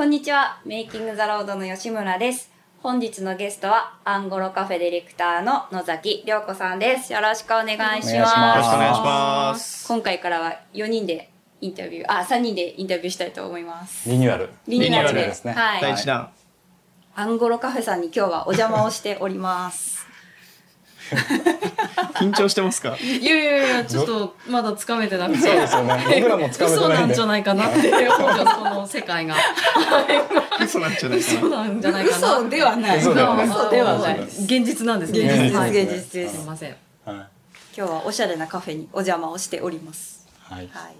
こんにちは。メイキングザロードの吉村です。本日のゲストは、アンゴロカフェディレクターの野崎涼子さんです。よろしくお願いします。お願いしますよろしくお願いします。今回からは4人でインタビュー、あ、3人でインタビューしたいと思います。リニューアル。リニューアルでですね。はい第一弾。アンゴロカフェさんに今日はお邪魔をしております。緊張してますか？いやいやいや、ちょっとまだつかめてなくて。そうですよね。僕らもつかめて嘘なでないんじゃ。ないかなって思うよ、その世界が。嘘なんじゃないか嘘な。なんじゃないかな。嘘ではない。嘘ではない嘘ではない。現実なんです。現実現実ですすいません。はい。今日はおしゃれなカフェにお邪魔をしております。はい。はい。はい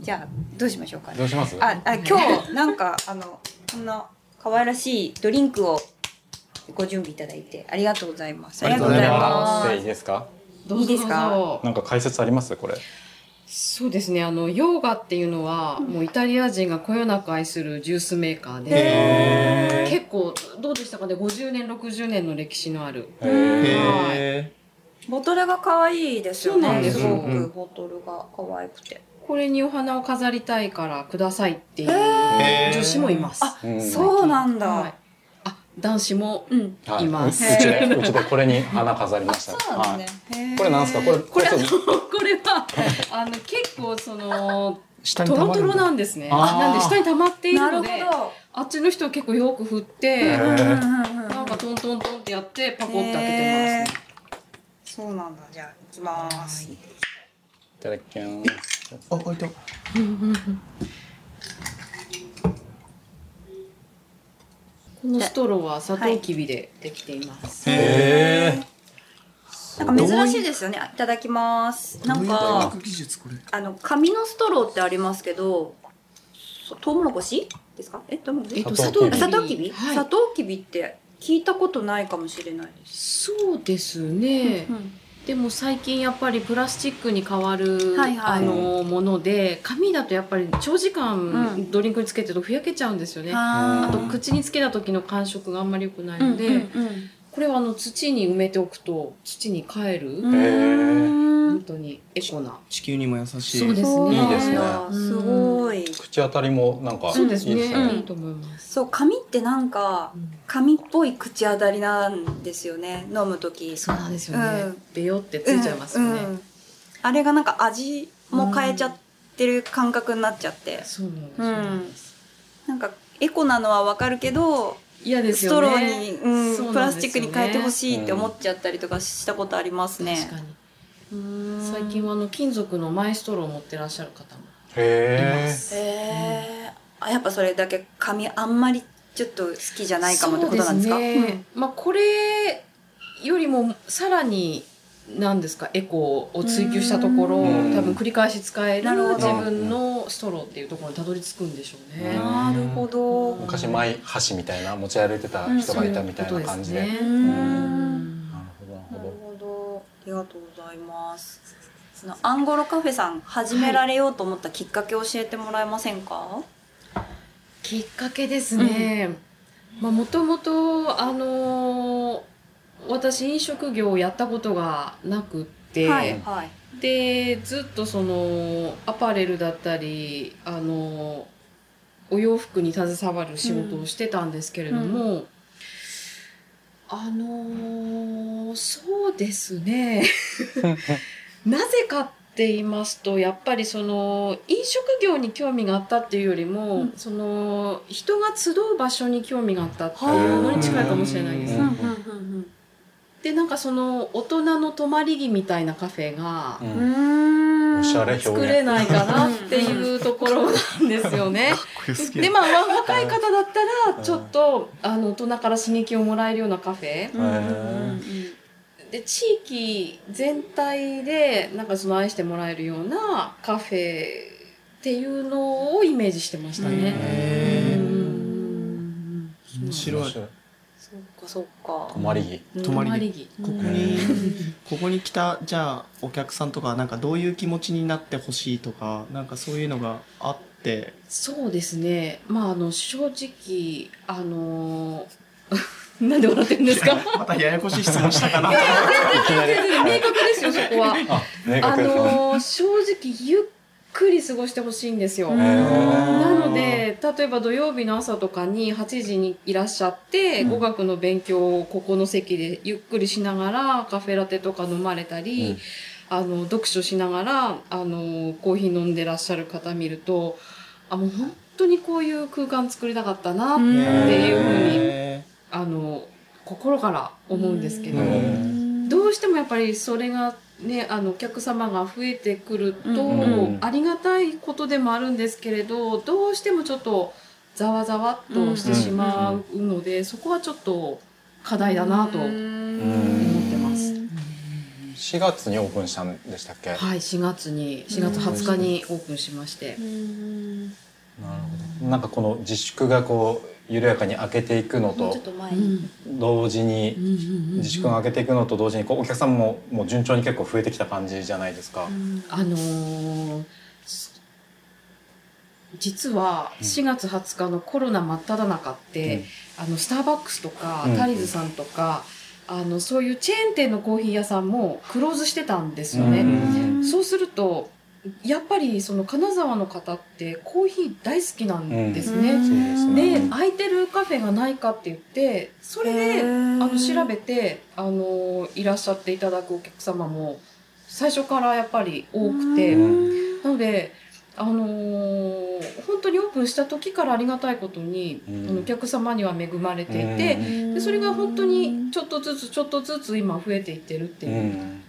じゃあ、どうしましょうかねどうします？あ、あ今日、なんか、あの、こんな可愛らしいドリンクをご準備いただいて、ありがとうございます。ありがとうございますでいいですか？どうぞいいですかなんか解説あります？これ。そうですね。あの、ヨーガっていうのは、もうイタリア人がこよなく愛するジュースメーカーで、へ結構、どうでしたかね ?50 年、60年の歴史のある。へーーへボトルが可愛いですよそうなんね。ですすよごくボトルが可愛くて。これにお花を飾りたいからくださいっていうー女子もいます。あ、うんそうなんだ。はい。あ、男子もいますうちで、うちでこれに花飾りました。そうなんですね。これなんですか？これ、これ、これは、あの、結構その、下トロトロななんですね。なんで下に溜まっていなるので、ど。あっちの人は結構よく振って、なんかトントントンってやって、パコって開けてますね。そうなんだ。じゃあ、いきます。いただきます。あ、置いた。このストローはサトウキビでできています。へなんか珍しいですよね。いただきます。なんか、技術これ。あの、紙のストローってありますけど、そトウモロコシですか？え、トウモロコシ？えっと、サトウキビサトウキビ、はいサトウキビって聞いたことないかもしれないです。そうですね。うんでも最近やっぱりプラスチックに変わる、はいはい。あのもので紙だとやっぱり長時間うん。ドリンクにつけてるとふやけちゃうんですよね、あ。あと口につけた時の感触があんまり良くないので、うんうんこれはあの土に埋めておくと土に帰る、本当にエコな。地球にも優しい。そうですね。いいですね。すごい。口当たりもなんか、そうですね。いいですね。いいと思います、そう、紙ってなんか、うん紙っぽい口当たりなんですよね。飲むとき。そうなんですよね、うん。ベヨってついちゃいますよね、うんうんあれがなんか味も変えちゃってる感覚になっちゃって。そうなんです、なんか、エコなのはわかるけど、嫌ですストローに、うんそうプラスチックに変えてほしいって思っちゃったりとかしたことありますね。確かに。うん最近はあの金属のマイストローを持ってらっしゃる方もへー。へー。あやっぱそれだけ紙あんまりちょっと好きじゃないかもってことなんですか？そうですね。まあこれよりもさらに何ですか？エコを追求したところうん。多分繰り返し使える自分のストローっていうところにたどり着くんでしょうね。なるほど。昔マイ箸みたいな持ち歩いてた人がいたみたいな感じで。そういうことですね。うん。なるほどなるなるほほど。ありがとうございます。そのアンゴロカフェさん始められようと思ったきっかけを教えてもらえませんか？きっかけですね。まあもともとあのー私飲食業をやったことがなくって、はいはい。でずっとそのアパレルだったりあのお洋服に携わる仕事をしてたんですけれども、あのーそうですね。なぜかって言いますとやっぱりその飲食業に興味があったっていうよりも、うん。その人が集う場所に興味があったっていうのに近いかもしれないです。でなんかその大人の泊まり木みたいなカフェが、ど。ううんん。おしゃれ表現。作れないかなっていうところなんですよね。でまあわ若い方だったらちょっとあの大人から刺激をもらえるようなカフェで地域全体でなんかその愛してもらえるようなカフェっていうのをイメージしてましたね。面白い。そっかそっか泊。まり木。泊まり木ここに、ここに来た、じゃあ、お客さんとか、なんかどういう気持ちになってほしいとか、なんかそういうのがあって、そうですね。まああの正直あの なんで笑ってるんですか？またややこしい質問したかな。いきなり。明確ですよそこは。あ、明あ。のー正直ゆっくり過ごしてほしいんですよ。うんなので、例えば土曜日の朝とかに8時にいらっしゃって、語学の勉強をここの席でゆっくりしながら、カフェラテとか飲まれたり、あの、読書しながら、あの、コーヒー飲んでらっしゃる方見ると、あ、もう本当にこういう空間作りたかったなっていうふうに、へあの、心から思うんですけど、うん。どうしてもやっぱりそれがね、あの、お客様が増えてくると、うんありがたいことでもあるんですけれど、どうしてもちょっとざわざわっとしてしまうので、そこはちょっと課題だなと思ってます。4月にオープンしたんでしたっけ、はい、4月に、4月20日にオープンしまして。なるほど。なんかこの自粛がこう緩やかに開けていくのと同時に自粛が開けていくのと同時にこうお客さんももう順調に結構増えてきた感じじゃないですか。あのーす実は4月20日のコロナ真っ只中って、あの、スターバックスとか、うんタリーズさんとか、あの、そういうチェーン店のコーヒー屋さんもクローズしてたんですよね。うん。そうすると、やっぱりその金沢の方ってコーヒー大好きなんですね。そうですね。で、空いてるカフェがないかって言って、それで、あの、調べて、あの、いらっしゃっていただくお客様も、最初からやっぱり多くて、うん。なので、あのー本当にオープンした時からありがたいことに、うん。あのお客様には恵まれていて、でそれが本当にちょっとずつちょっとずつ今増えていってるってういうん。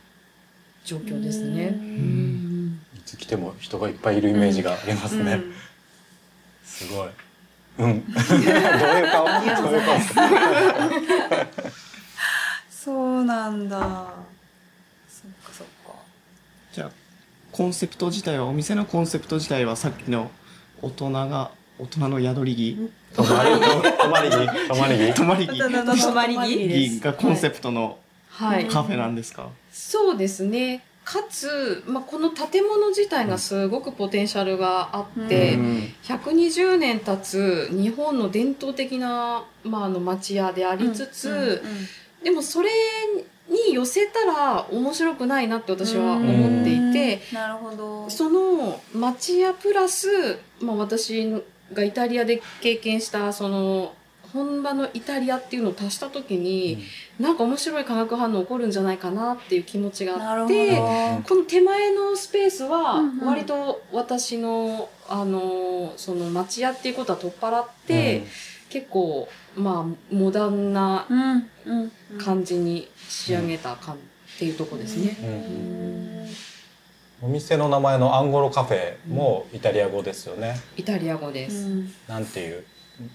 状況ですね。うん。いつ来ても人がいっぱいいるイメージがありますね。うんすごい。うん。どういう顔？どういう顔？そうなんだ。そっかそっか。じゃあコンセプト自体はお店のコンセプト自体はさっきの大人が大人の宿り着泊まり泊まり着泊まり着。泊まり着泊まり着着がコンセプトのはい。カフェなんですか、そうですね。かつ、まあ、この建物自体がすごくポテンシャルがあって、うん。120年経つ日本の伝統的な、まあ、あの町屋でありつつ、でもそれに寄せたら面白くないなって私は思っていて、なるほど。その町屋プラス、まあ、私がイタリアで経験したその本場のイタリアっていうのを足した時に、なんか面白い化学反応起こるんじゃないかなっていう気持ちがあってど。この手前のスペースはうんうん。割と私の、あのその町屋っていうことは取っ払って、結構まあモダンなうんうん。感じに仕上げた感っていうとこですね。うん。お店の名前のアンゴロカフェもイタリア語ですよね。イタリア語です。なんていう？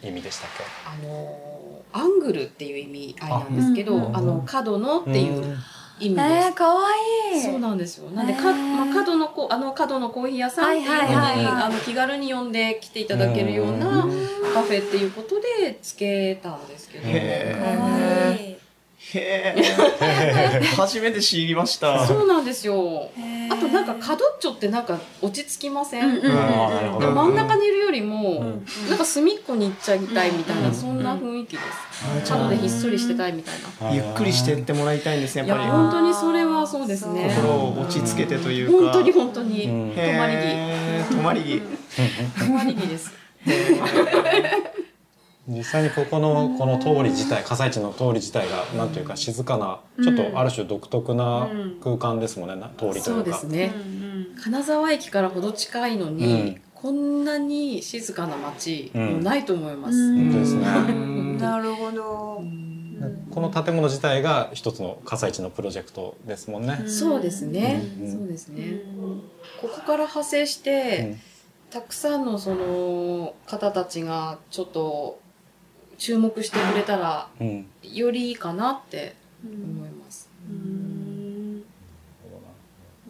意味でしたっけ？あのアングルっていう意味合いなんですけど、ああ,、の角のっていう意味です。えー、かわいい。そうなんですよ。なんで、か、まあ、角のこ、あの、角のコーヒー屋さんっていうのに、はいはいはいはいあの、気軽に呼んで来ていただけるようなカフェっていうことでつけたんですけど。へかわいい。へえ 初めて知りましたそうなんですよ。あとなんか角っちょってなんか落ち着きません、うん真ん中にいるよりも、うんなんか隅っこに行っちゃいたいみたいな、うんそんな雰囲気です。じゃあ角でひっそりしてたいみたいな。ゆっくりしてってもらいたいんですねいや、やっぱ本当にそれはそうですね。り心を落ち着けてというか本当に本当に。うん泊まり木。へー泊まり木 泊まり木です。実際にここのこの通り自体葛西地の通り自体がなんというか静かなちょっとある種独特な空間ですもんねな通りとそいううか。ですね。うん金沢駅からほど近いのに、うん。こんなに静かな街、うん。もうないと思います。うん。本当ですね。うん。なるほど。この建物自体が一つの葛西地のプロジェクトですもんね。そうですね、うんそうですね。ここから派生して、たくさんのその方たちがちょっと注目してくれたら、よりいいかなってうん。思います。うん。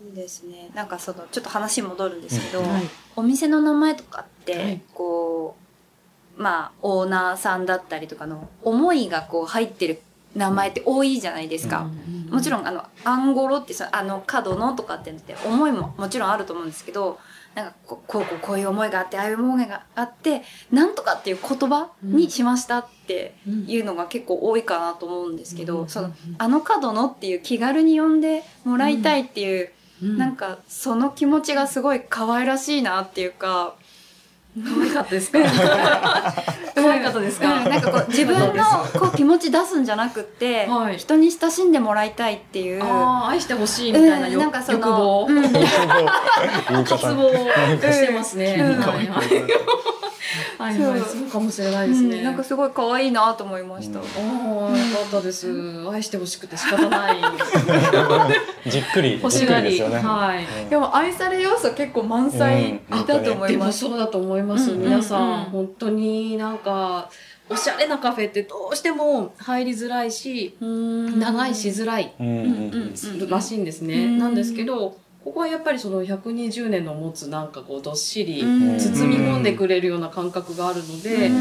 いいですね。なんかそのちょっと話戻るんですけど、はい。お店の名前とかって、はい。こうまあオーナーさんだったりとかの思いがこう入ってる名前って多いじゃないですか。もちろん、んあのアンゴロってそのあの角のとかってのって思いももちろんあると思うんですけどなんかこうこうこういう思いがあってああいう思いがあってなんとかっていう言葉にしましたっていうのが結構多いかなと思うんですけど、そのあの角のっていう気軽に呼んでもらいたいっていううんなんかその気持ちがすごい可愛らしいなっていうか可愛かったですか？可愛かったですか、うんなんかこう自分のこう気持ち出すんじゃなくって、はい。人に親しんでもらいたいっていう。ああ愛してほしいみたいなよ、うんなんかその欲望、うん。言い渇方望してますね、うんはいはい。そうそうかもしれないですね、うんなんかすごい可愛いなと思いました。うん。ああよかったです。愛してほしくて仕方ない。じっくり欲しがり。りですよね。はい。うん。でも愛され要素結構満載うん。だと思いでもます。そうだと思います、うん。皆さん、うん。本当になんかおしゃれなカフェってどうしても入りづらいし長いしづらいうん。うん。うん。うん。らしいんですね、うん。なんですけどここはやっぱりその120年の持つなんかこうどっしりうん。包み込んでくれるような感覚があるので、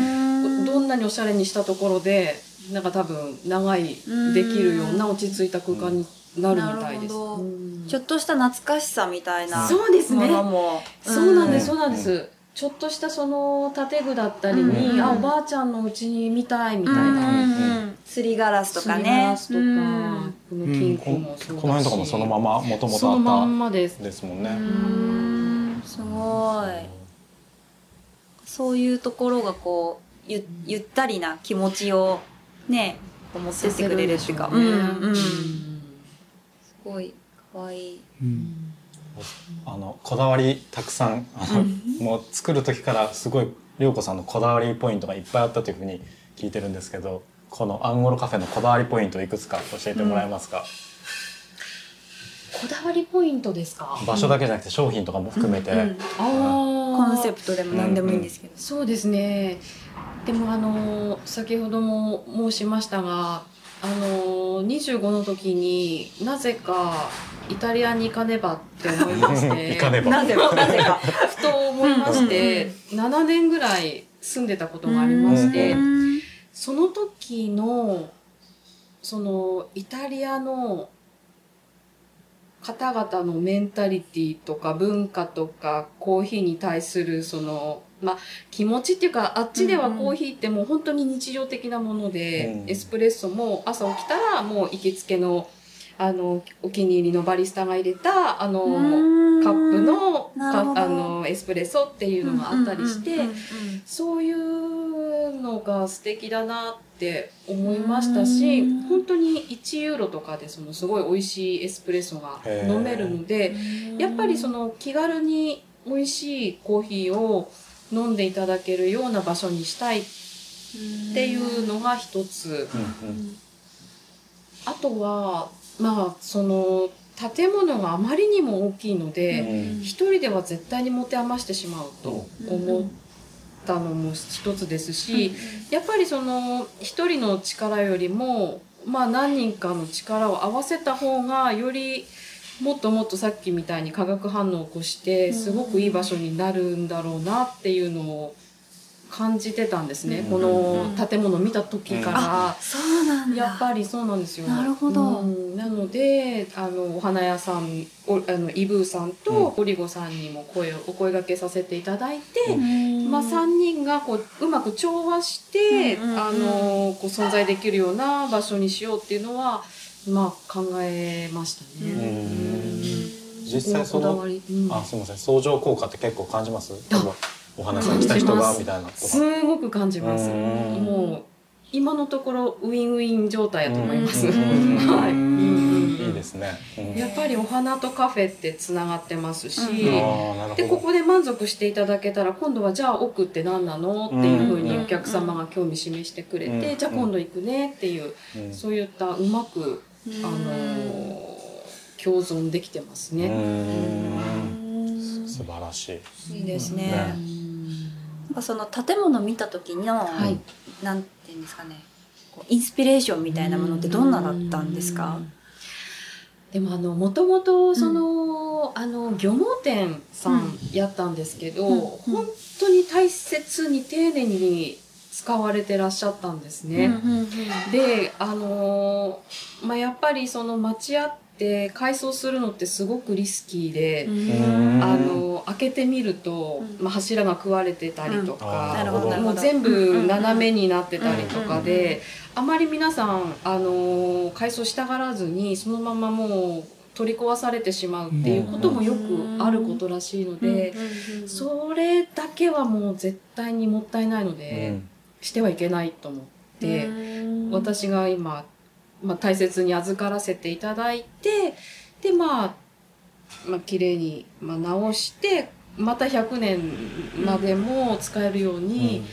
どんなにおしゃれにしたところでなんか多分長いうんできるような落ち着いた空間になるみたいです。ちょっとした懐かしさみたいな。そうですね。そうなんです、うん。そうなんです。ちょっとしたその建具だったりに、うん。あおばあちゃんのうちに見たいみたいうんうん。な。うんすりガラスとかすりね。ガラスとか、うん。この金庫もそうだし、この辺とかもそのままもともとそのまあっんまです。た。ですもんうね。ん。すごい。そういうところがこうゆゆったりな気持ちをね持ってってくれるっていうか、うんうん、すごい。可愛い。うん。あのこだわりたくさんあの、もう作る時からすごい涼子さんのこだわりポイントがいっぱいあったというふうに聞いてるんですけどこのアンゴロカフェのこだわりポイントいくつか教えてもらえますか、こだわりポイントですか？場所だけじゃなくて商品とかも含めて、うんああ。コンセプトでも何でもいいんですけど。そうですね。でもあの先ほども申しましたが、あの25の時になぜかイタリアに行かねばって思いまして、行かねばなぜかなぜか。ふと思いまして、7年ぐらい住んでたことがありまして、うんその時のそのイタリアの方々のメンタリティとか文化とかコーヒーに対するそのまあ気持ちっていうかあっちではコーヒーってもう本当に日常的なもので、うん。エスプレッソも朝起きたらもう行きつけのあのお気に入りのバリスタが入れたあの、カップのあのエスプレッソっていうのがあったりして、そういうのが素敵だなって思いましたしうん。本当に1ユーロとかでそのすごい美味しいエスプレッソが飲めるのでやっぱりその気軽に美味しいコーヒーを飲んでいただけるような場所にしたいっていうのが一つ。あとはまあその建物があまりにも大きいので、うん。一人では絶対に持て余してしまうと思ったのも一つですし、やっぱりその一人の力よりもまあ何人かの力を合わせた方がよりもっともっとさっきみたいに化学反応を起こしてすごくいい場所になるんだろうなっていうのを感じてたんですね、うん。この建物を見た時から。そうなんだ。やっぱりそうなんですよ。なるほど。うん。なので、あの、お花屋さん、おあの、イブーさんとオリゴさんにも声を、お声掛けさせていただいて、うん。まあ、3人がこううまく調和して、あのこう存在できるような場所にしようっていうのは、まあ、考えましたね。うん。うん。実際そのうん。あすみません。相乗効果って結構感じます？あお話に来た人がみたいな。す。ごく感じます。うん。もう今のところウィンウィン状態だと思います。うん。はい。いいですね、うん。やっぱりお花とカフェってつながってますし、でここで満足していただけたら今度はじゃあ奥って何なのっていうふうにお客様が興味示してくれて、うん。じゃあ今度行くねっていう、うんそういったうまく、あのー共存できてますうね。ん。素晴らしい。いいですね。ねなんかその建物見た時の、はい。なんていうんですかね、インスピレーションみたいなものってどんなだったんですか？でもあのもともとその、あの漁網店さんやったんですけど、うん。本当に大切に丁寧に使われてらっしゃったんですね。であのーまあやっぱりその町屋って改装するのってすごくリスキーで、うん。あの開けてみると、うん。まあ、柱が食われてたりとうん。か、もう全部斜めになってたりとかで、あまり皆さんあの改装したがらずにそのままもう取り壊されてしまうっていうこともよくあることらしいので、それだけはもう絶対にもったいないのうで、ん。してはいけないと思って、私が今、まあ、大切に預からせていただいてでまあまあ綺麗に、まあ、直してまた100年までも使えるように、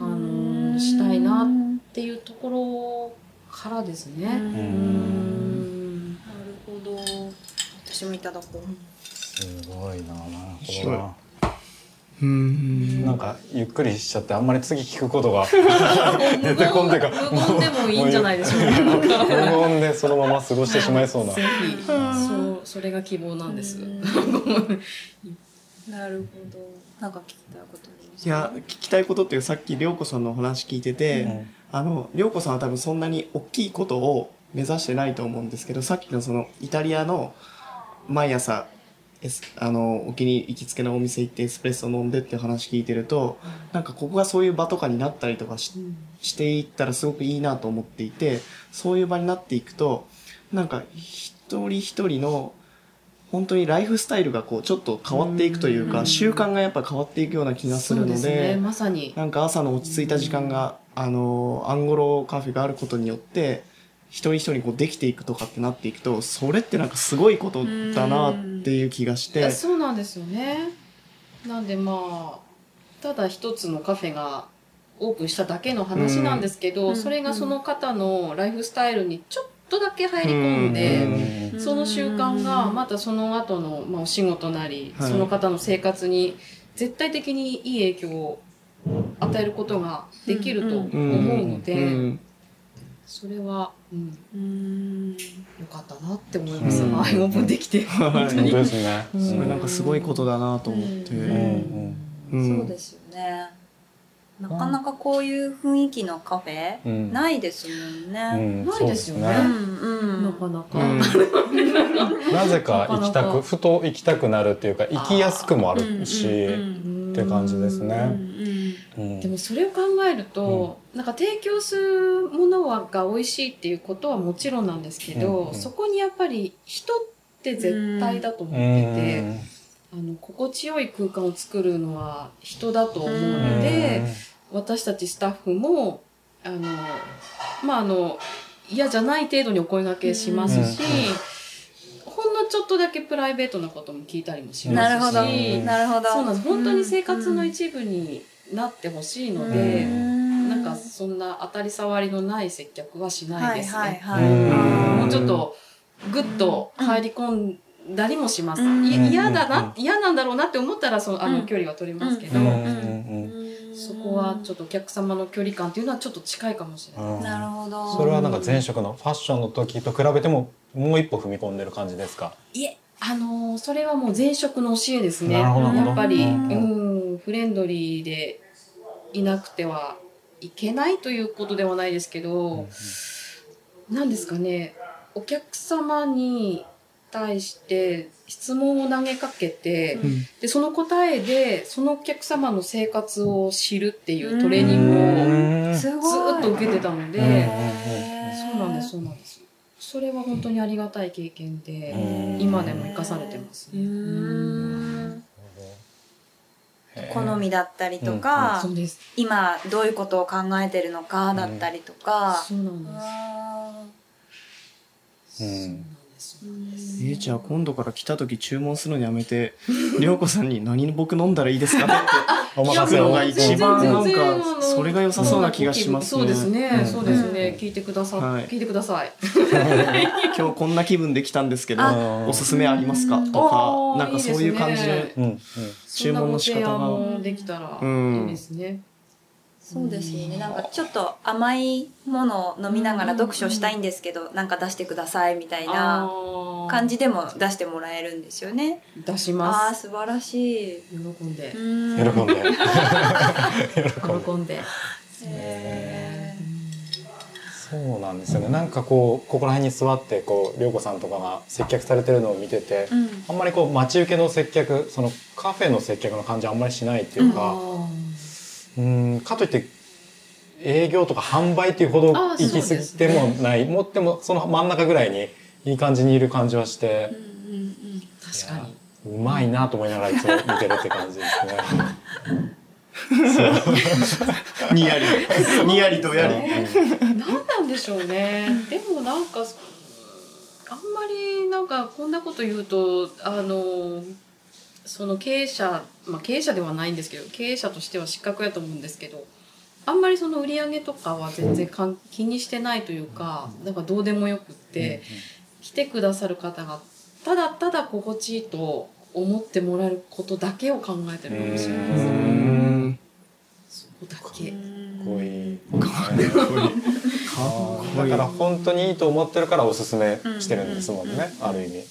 あのしたいなっていうところからですね。うん。うん。なるほど。私もいただこう。すごいななる面白いほどなうんなんかゆっくりしちゃってあんまり次聞くことが 出てこんでか無言でもいいんじゃないでしょうか。無言でそのまま過ごしてしまいそうな。ぜひ、そう、それが希望なんです。なるほど。なんか聞きたいこといや聞きたいことっていうさっき涼子さんのお話聞いてて、うん。あの涼子さんは多分そんなに大きいことを目指してないと思うんですけどさっきのそのイタリアの毎朝あのお気に行きつけのお店行ってエスプレッソ飲んでって話聞いてるとなんかここがそういう場とかになったりとかししていったらすごくいいなと思っていてそういう場になっていくとなんか一人一人の本当にライフスタイルがこうちょっと変わっていくといううん。か習慣がやっぱ変わっていくような気がするのそうでね、まさに。なんか朝の落ち着いた時間があのアンゴロカフェがあることによって一人一人こうできていくとかってなっていくとそれってなんかすごいことだなっていう気がして。そうなんですよね。なんでまあ、ただ一つのカフェがオープンしただけの話なんですけど、うん。それがその方のライフスタイルにちょっとだけ入り込んで、うん。その習慣がまたその後の、まあ、お仕事なり、はい。その方の生活に絶対的にいい影響を与えることができると思うので、うんそれは、うん、うん。よかったなって思います。うん。ああいうオープンできて。は い本当ですね。うん。それなんかすごいことだなと思って、うん。うん。うん。そうですよね。なかなかこういう雰囲気のカフェうん。ないですもんうねん。ないですよね。そううんうん。なかなか。うん。なぜか行きたなか。なかくふと行きたくなるっていうか行きやすくもあるし、うんって感じですね。うんでもそれを考えると、なんか提供するものはが美味しいっていうことはもちろんなんですけど、うんうん。そこにやっぱり人って絶対だと思ってて、あの心地よい空間を作るのは人だと思うので、私たちスタッフもあのまああの嫌じゃない程度にお声掛けしますし、ほんのちょっとだけプライベートなことも聞いたりもしますしなるほど。うんなるほど。そうなんです。本当に生活の一部になってほしいので、なんかそんな当たり障りのない接客はしないですね。もうちょっとぐっと入り込んだりもします。うん。い嫌だうんな、嫌なんだろうなって思ったらそのあうんの距離は取りますけど、そこはちょっとお客様の距離感っていうのはちょっと近いかもしれない。うん。なるほど。それはなんか前職のファッションの時と比べてももう一歩踏み込んでる感じですか？いえ、あのーそれはもう前職の教えですね。やっぱり、ううんん、フレンドリーでいなくてはいけないということではないですけど、なんですかね、お客様に対して質問を投げかけて、うん。で、その答えで、そのお客様の生活を知るっていうトレーニングをずっと受けてたので、そうなんです、そうなんです。それは本当にありがたい経験で、うん。今でも生かされてますうね。好みだったりとか、そうです。今どういうことを考えてるのかだったりとか、そうなんです。あうんそうなんです。えーじゃあ今度から来た時注文するのやめて 涼子さんに何僕飲んだらいいですかねって お聞くのが一番なんかそれが良さそうな気がしますね。そうですね、うん。そうですね。聞いてくださ、はい。聞いてください。今日こんな気分で来たんですけどあおすすめありますか？とかなんかそういう感じで注文の仕方が。できたらうん。いいですね。そうですよね。なんかちょっと甘いものを飲みながら読書したいんですけど、なんか出してくださいみたいな感じでも出してもらえるんですよね。出しああーます。素晴らしい。喜んで。う。ん。喜んで。喜んで。そうなんですよね。なんかこうここら辺に座ってこう涼子さんとかが接客されてるのを見てて、ーうん。あんまりこう待ち受けの接客そのカフェの接客の感じあんまりしないっていうか、うんかといって営業とか販売っていうほどあ行き過ぎてもない、もってもその真ん中ぐらいにいい感じにいる感じはして、確かに。うまいなと思いながらいつも見てるって感じですね。にやり。にやりとやり。何なんでしょうね。でもなんか、あんまりなんかこんなこと言うと、あの、その経営者、まあ経営者ではないんですけど、経営者としては失格やと思うんですけど、あんまりその売り上げとかは全然かん気にしてないというか、なんかどうでもよくって、来てくださる方がただただ心地いいと思ってもらえることだけを考えてるかもしれないです。そこだけ。だから本当にいいと思ってるからおすすめしてるんですもんね、ある意味。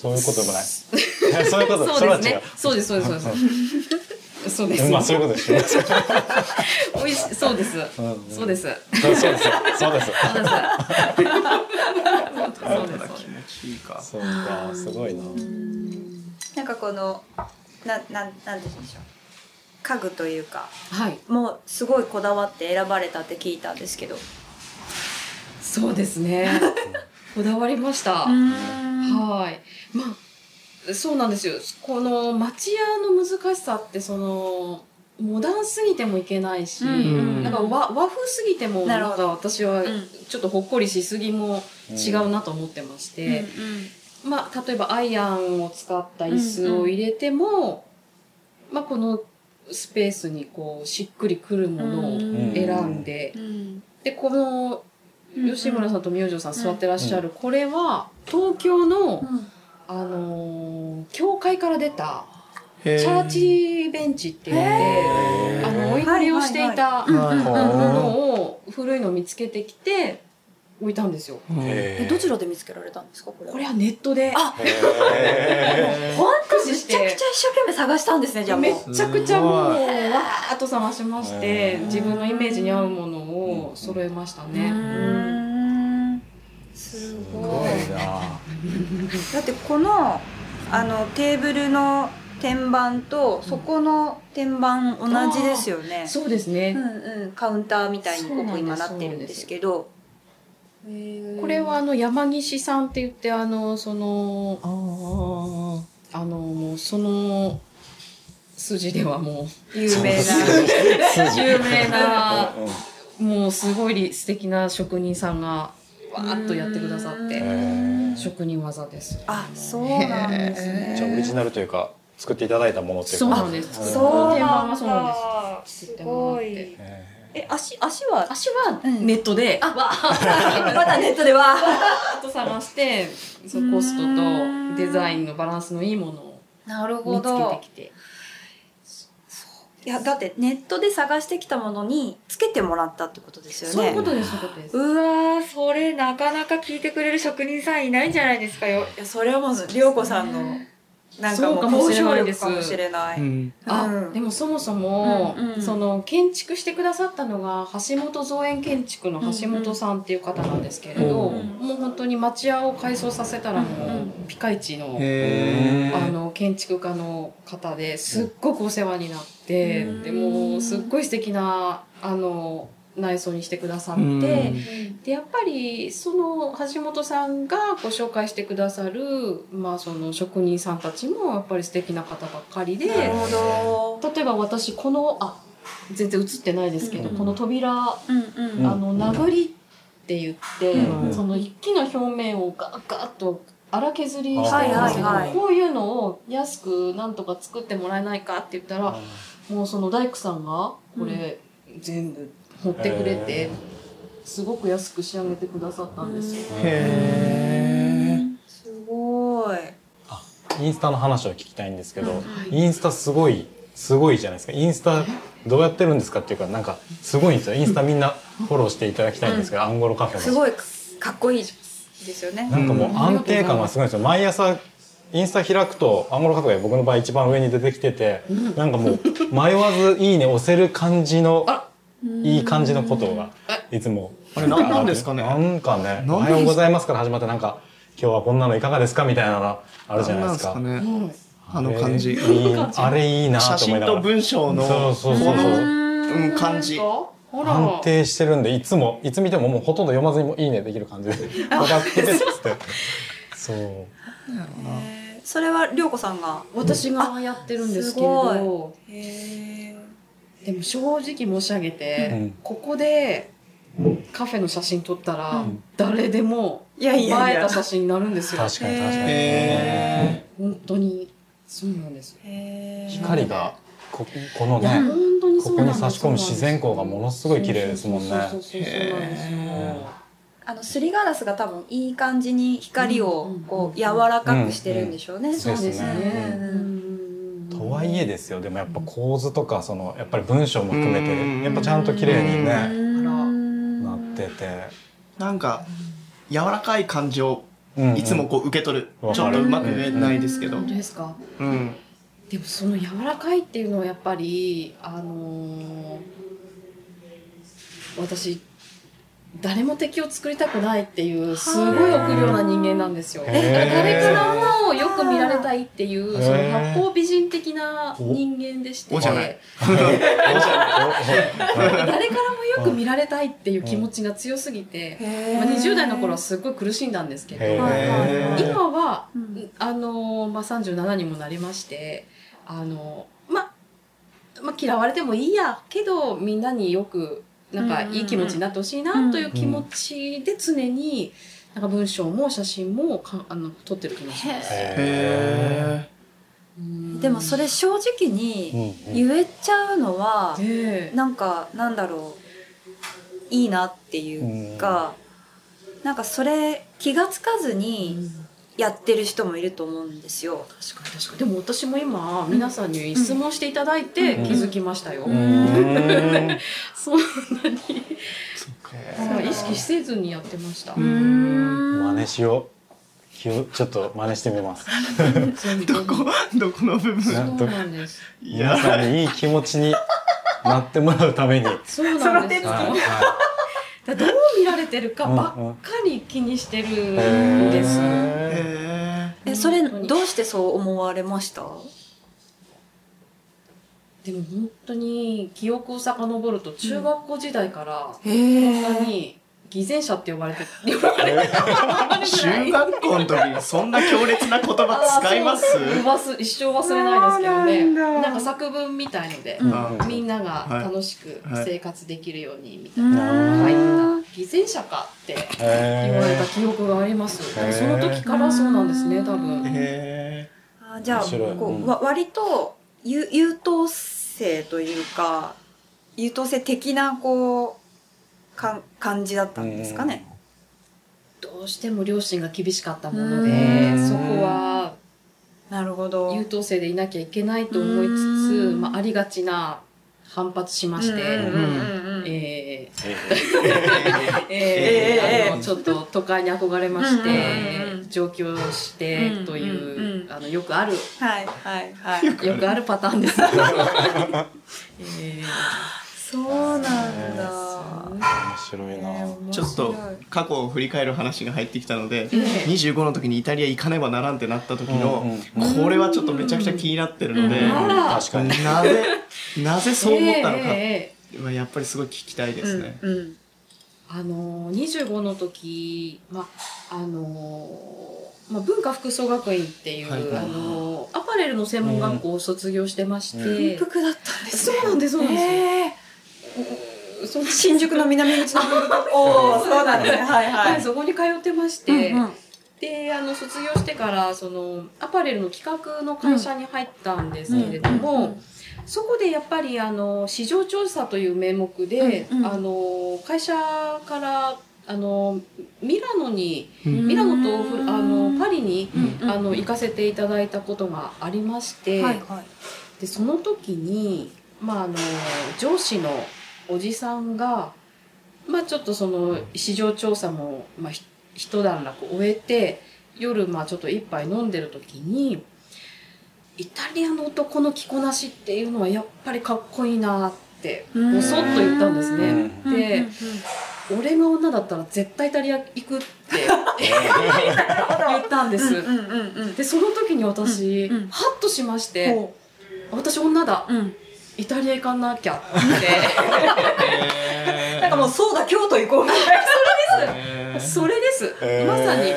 そういうことでもない。そういうこと、それは違う。そうですそうですそうです。そうです。まあそういうことですよ。おいしそうです。そうです。そうです。そうです。そうです。そうです。気持ちいいかそうか、す。ごいな。なんかこのななんなんて言うんでしょう家具というかはい。もうす。ごいこだわって選ばれたって聞いたんです。けどそうです。ね。こだわりました。んはい。まあ、そうなんですよ。この町屋の難しさって、その、モダンすぎてもいけないし、うん。なん。か和和風すぎても、なんか私はうん。ちょっとほっこりしすぎも違うなと思ってまして、まあ、例えばアイアンを使った椅子を入れても、まあ、このスペースにこう、しっくりくるものを選んで、うん。で、この、うん吉村さんと明星さん座ってらっしゃる、これは、東京の、うん。あのー教会から出た、チャーチベンチって言って、あの、お祈りをしていたはいものを、古いの見つけてきて、置いたんですよ。えどちらで見つけられたんですかこれは？これはネットで、あへ本当めちゃくちゃ一生懸命探したんですねじゃあもめうちゃくちゃもう、わーっと探しまして自分のイメージに合うものを揃えましたね。すごい。だってこのあのテーブルの天板とそこの天板同じですよね、そうですね。うんうん、カウンターみたいにここ今なってるんですけどこれはあの山岸さんって言ってあのそのあのもうその筋ではもう有名な有名なもうすごい素敵な職人さんがわーっとやってくださっうてん職人技です。あそうなんですね。じゃあオリジナルというか作っていただいたものっていうか。そうなんです。あそうなんはそうなんだです。すごいへえ足足は？足はうん。ネットで、わー。まだネットでは。っと探して、そうコストとデザインのバランスのいいものをなる見つけてきて。いやだってネットで探してきたものにつけてもらったってことですよね。そういうことです、そういうことです。うわーそれなかなか聞いてくれる職人さんいないんじゃないですかよ。いやそれはもう涼子さんのなんかもそうかもう交渉しれないです。力かもしれない、うん。あ、うん。でもそもそも、うんうん。その建築してくださったのが橋本造園建築の橋本さんっていう方なんですけれど、うん。もう本当に町屋を改装させたらもうピカイチの、へあの建築家の方ですっごくお世話になって、うん。でもうすっごい素敵なあの内装にしてくださって、うん。でやっぱりその橋本さんがご紹介してくださる、まあ、その職人さんたちもやっぱり素敵な方ばっかりでなるほど。例えば私このあ全然映ってないですけど、うん。この扉、うんあの殴りって言って、うん。その木の表面をガッガッと荒削りしてるんですけど、はいはいはい。こういうのを安くなんとか作ってもらえないかって言ったら、もうその大工さんがこれ全部持ってくれて、すごく安く仕上げてくださったんですよ。へすごい。インスタの話を聞きたいんですけど、うんインスタすごいすごいじゃないですか。インスタどうやってるんですかっていうかなんかすごいんですよ。インスタみんなフォローしていただきたいんですけど、アンゴロカフェの。すごいかっこいいですよね。なんかもう安定感がすごいんですよ。毎朝インスタ開くとアンゴロカフェが僕の場合一番上に出てきてて、なんかもう迷わず「いいね」押せる感じのあいい感じのことがいつも。あれななんですかね？なんかね「なんおはようございます」から始まってなんか「今日はこんなのいかがですか?」みたいなのあるじゃないですか。すかね？はいあの感じ。あれいいあれいいな写真とと思いながら。文章のそうそうそうそう。このうん感じ。安定してるんでいつもいつ見てももうほとんど読まずにもいいねできる感じで「分かってて」っつって。そう。それは涼子さんが私がやってるんですけれど。へでも正直申し上げて、うん。ここでカフェの写真撮ったら、うん。誰でもいやいやいや。映えた写真になるんですよ。確かに確かに、へ本当にそうなんですえ光がここのいやね本当にここに差し込む自然光がものすごい綺麗ですもんね。そうそうそうそうそうなんですよあのすりガラスが多分いい感じに光をこう柔らかくしてるんでしょうね。そうですねうんうんとはいえですよ。でもやっぱ構図とかそのやっぱり文章も含めうん。てやっぱちゃんと綺麗にねうん。なってて、なんか柔らかい感じをうんうん。いつもこう受け取る、うんちょっとうまく言えないですけど、本当ですか？うん。でもその柔らかいっていうのはやっぱりあのー私誰も敵を作りたくないっていうすごい臆病な人間なんですよ。だへー。から誰からもよく見られたいっていうその八方美人的な人間でして。誰からもよく見られたいっていう気持ちが強すぎて、まあ、20代の頃はすっごい苦しんだんですけど、今はうん。あのまあ、37にもなりましてあの、ままあ、嫌われてもいいやけどみんなによくなんかいい気持ちになってほしいなという気持ちで常になんか文章も写真もかあの撮ってる気がします。へうんでもそれ正直にうん言えちゃうのはええ。なんかなんだろういいなっていうかなんかそれ気がつかずにやってる人もいると思うんですよ。確かに確かに。でも私も今皆さんに質問していただいてうん。気づきましたよ、うーん。そんなに。そう意識せずにやってました、う真似しよう。気をちょっと真似してみます。全 どこどこの部分？そうなんです。いや皆さんにいい気持ちになってもらうために。はいそうなんです見られてるかばっかり気にしてるいんです、えそれどうしてそう思われました？でも本当に記憶を遡ると中学校時代からへこんなに偽善者って呼ばれて呼ばれてー中学校の時にそんな強烈な言葉使います？一生忘れないですけどね。なんだ。なんか作文みたいので、うん。あみんながはい楽しくはい生活できるようにみたいうん。な書いた。偽善者かってえ言われた記憶があります、その時からそうなんですね多分。へあじゃあこうわ割と優優等生というか優等生的なこうかん感じだったんですかね。どうしても両親が厳しかったものうでん。そこはなるほど。優等生でいなきゃいけないと思いつつ、うん。まあ、ありがちな反発しまして、えー。えあのちょっと都会に憧れまして、上京してという、あのよくあるはいはいはい。よくあるパターンです。えそうなんだ。面白いな、えー面白い。ちょっと過去を振り返る話が入ってきたので、ええ。25の時にイタリア行かねばならんってなった時の、うんうんこれはちょっとめちゃくちゃ気になってるので、確かに。なぜなぜそう思ったのか、ええはやっぱりすごい聞きたいですね。うんうん。あの25の時、まああのまあ、文化服装学院っていう、はいはいあのアパレルの専門学校を卒業してまして、文服だったんですね。そうなんですそうなんです。へーその新宿の南口の。おお、そうなんですね。はいは、はいい。そこに通ってまして、うんうんであの卒業してからそのアパレルの企画の会社に入ったんですけれども、うんうんそこでやっぱりあの市場調査という名目で、うんうんあの会社からあのミラノにうんミラノとあのパリに、あの行かせていただいたことがありまして、はいはい。でその時に、まあ、あの上司のおじさんが、まあ、ちょっとその市場調査も、まあ、ひ一段落終えて夜、まあ、ちょっと一杯飲んでる時にイタリアの男の着こなしっていうのはやっぱりかっこいいなってぼそっと言ったんですね。うん。で俺が女だったら絶対イタリア行くって 言ったんです。でその時に私、うんうん。ハッとしまして、ほ私女だ。ううん。イタリア行かなきゃって。なんかもうそうだ京都行こうみたいへー。それです、へー。まさに、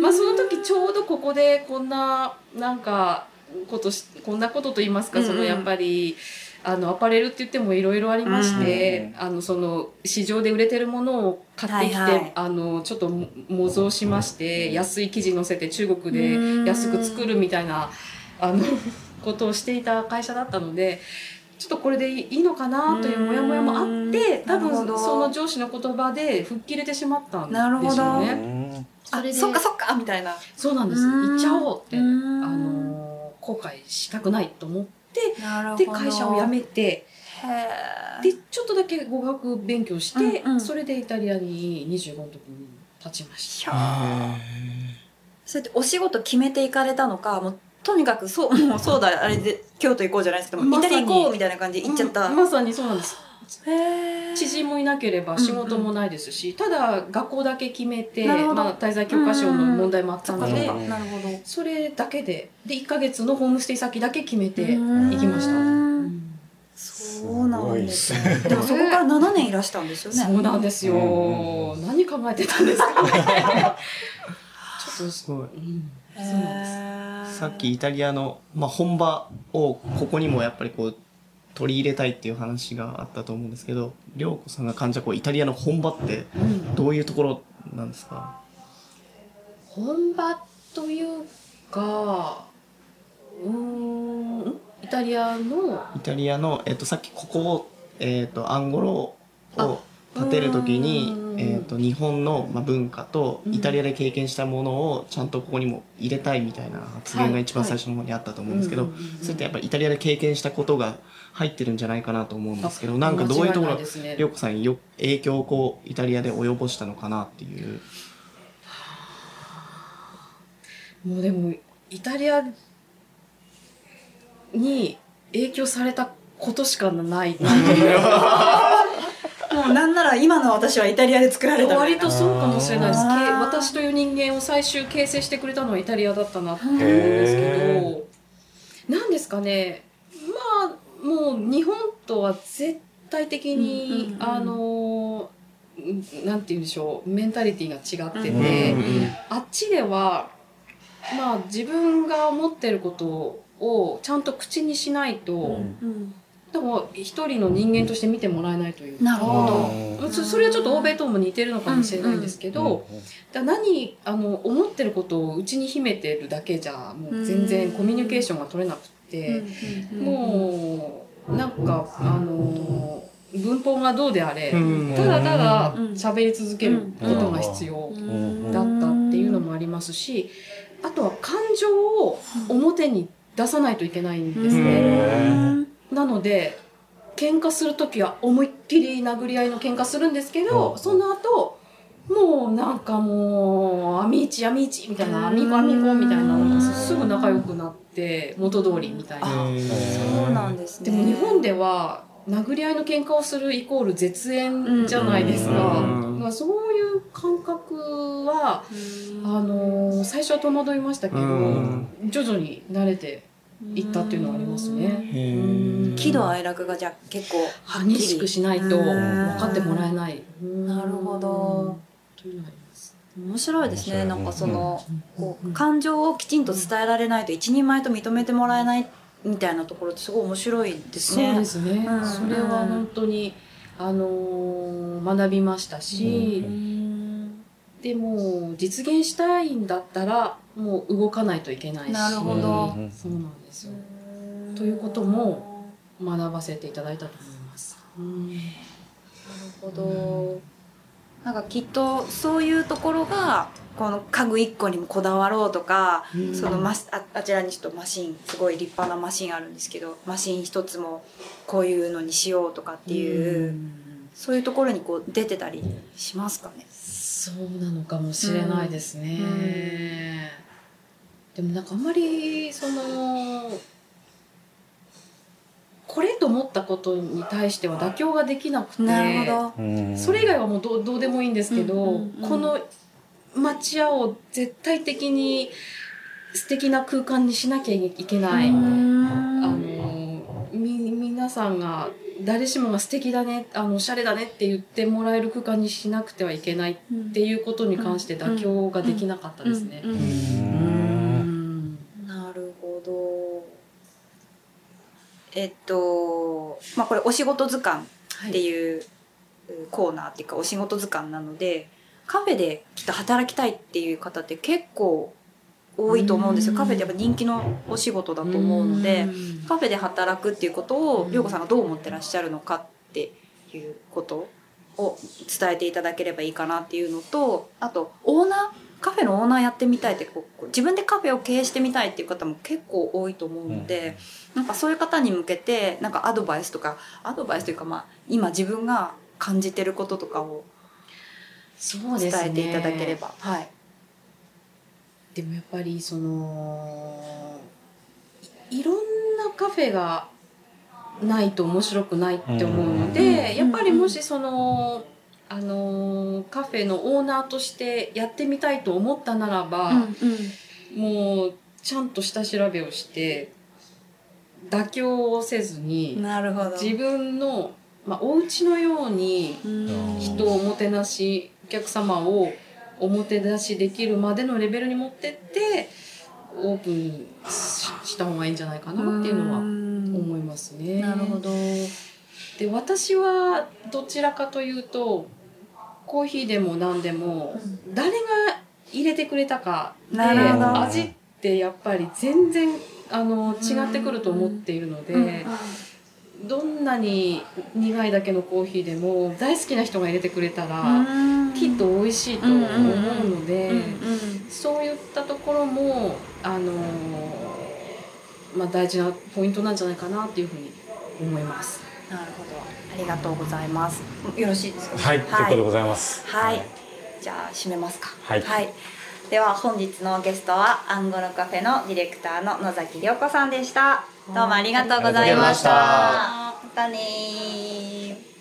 まあ、その時ちょうどここでこんななんかことしこんなことと言いますか、うんうん。そのやっぱりあのアパレルって言ってもいろいろありまして、あのその市場で売れてるものを買ってきて、はいはい。あのちょっとも模造しまして、安い生地乗せて中国で安く作るみたいなあのことをしていた会社だったので。ちょっとこれでいいのかなというモヤモヤもあって多分その上司の言葉で吹っ切れてしまったんでしなるほど。うょうね。それでそっか。そっかみたいな。そうなんです。うん。行っちゃおうって、あうん。のー後悔したくないと思って、で、会社を辞めて、で、ちょっとだけ語学勉強して、うんうん。それでイタリアに25の時に立ちましひゃー。そうやってお仕事決めていかれたのかもうとにかくそうもうそうだあれで京都行こうじゃないですけども、まイタリア行こうみたいな感じでた。行っちゃった、うんまさにそうなんです。知人もいなければ仕事もないですし、ただ学校だけ決めて、まあ、滞在許可証の問題もあったので、そっかなるほど。それだけで、で、1ヶ月のホームステイ先だけ決めてうん。行きました。うんそうなんですね。でもそこから7年いらしたんですよね。そうなんですよ。うん。何考えてたんですかね。ちょっと、すごい。うん、さっきイタリアの、まあ、本場をここにもやっぱりこう取り入れたいっていう話があったと思うんですけど涼子さんが感じたこうイタリアの本場ってうん。どういうところなんですか？本場というか、うーん、イタリアの、イタリアの、えっと、さっきここを、えっと、アンゴロをあ建てる時にう、んえっと、日本の、まあ、文化とうん。イタリアで経験したものをちゃんとここにも入れたいみたいな発言が一番最初の方にあったと思うんですけど、それってやっぱりイタリアで経験したことが入ってるんじゃないかなと思うんですけどなんかどういうところ涼子さんによ影響をこうイタリアで及ぼしたのかなっていう。もうでも、イタリアに影響されたことしかない。な もうなんなら今の私はイタリアで作られた割とそうかもしれないです。私という人間を最終形成してくれたのはイタリアだったなって思うんですけど、なんですかね、まあ、もう日本とは絶対的に、うんうんうんあの、うんなんて言うんでしょう、メンタリティが違ってて、うんうんあっちでは、まあ自分が思ってることをちゃんと口にしないと、うんでも一人の人間として見てもらえないというか。なるほど。うん。そそれはちょっと欧米とも似てるのかもしれないんですけど、だから何あの思ってることを内に秘めてるだけじゃもう全然コミュニケーションが取れなくて、もうなんかあの文法がどうであれ、うん。ただただうん。喋り続けることが必要うん。だったっていうのもありますしあとは感情を表に出さないといけないんですね。うんなので喧嘩する時は思いっきり殴り合いの喧嘩するんですけど、うん。その後もうなんかもう、アミーチ、アミーチみたいな、アミコ、アミコみたいなすぐ仲良くなって、元通りみたいな。あそうなんですね。でも日本では、殴り合いの喧嘩をするイコール絶縁じゃないですか。うん。だからそういう感覚は、あのー最初は戸惑いましたけど、うん。徐々に慣れていったっていうのはありますね。喜怒哀楽がじゃあ結構はっきり。激しくしないと分かってもらえない。なるほど。というのがあります。面白いですね。なんかその、こううん感情をきちんと伝えられないと一人前と認めてもらえないみたいなところってすごい面白いですね。そうですね。うん。それは本当に、あのー学びましたし、うんでも実現したいんだったらもう動かないといけないし。なるほどうんそうなんですよ。ということも学ばせていただいたと思います。うんなるほどなんかきっとそういうところがこの家具一個にもこだわろうとか、うんそのマスああちらにちょっとマシンすごい立派なマシンあるんですけどマシン一つもこういうのにしようとかっていう、うんそういうところにこう出てたりしますかね？そうなのかもしれないですね。うんでもなんかあんまりそのこれと思ったことに対しては妥協ができなくてなるほど。うんそれ以外はもうどうどうでもいいんですけど、うんうんうんこの町屋を絶対的に素敵な空間にしなきゃいけない。あのみ皆さんが誰しもが素敵だねあのおしゃれだねって言ってもらえる空間にしなくてはいけないっていうことに関して妥協ができなかったですね。なるほど。えっとまあこれ「お仕事図鑑」っていうコーナーっていうかお仕事図鑑なのでカフェできっと働きたいっていう方って結構多いと思うんですようんカフェってやっぱ人気のお仕事だと思うのでんカフェで働くっていうことをうん涼子さんがどう思ってらっしゃるのかっていうことを伝えていただければいいかなっていうのとあとオーナーカフェのオーナーやってみたいってこう自分でカフェを経営してみたいっていう方も結構多いと思うので、なんかそういう方に向けてなんかアドバイスとかアドバイスというかまあ今自分が感じてることとかを。伝えていただければ。はい。でもやっぱりそのいいろんなカフェがないと面白くないって思うので、うんやっぱりもしその、あのカフェのオーナーとしてやってみたいと思ったならば、もうちゃんと下調べをして妥協をせずになるほど。自分の、まあ、お家のようにうん。人をおもてなしお客様をおもてなしできるまでのレベルに持ってってオープンしした方がいいんじゃないかなっていうのは思いますね。なるほど。で私はどちらかというとコーヒーでも何でも誰が入れてくれたかで味ってやっぱり全然あの違ってくると思っているので。どんなに苦いだけのコーヒーでも大好きな人が入れてくれたら、きっと美味しいと思うので、そういったところもあのーまあ大事なポイントなんじゃないかなっていうふうに思います。なるほど。ありがとうございます。よろしいですか、はい、ということでございます。はい。じゃあ締めますか。はいでは本日のゲストはアンゴロカフェのディレクターの野崎涼子さんでした。どうもありがとうございました。ましたねー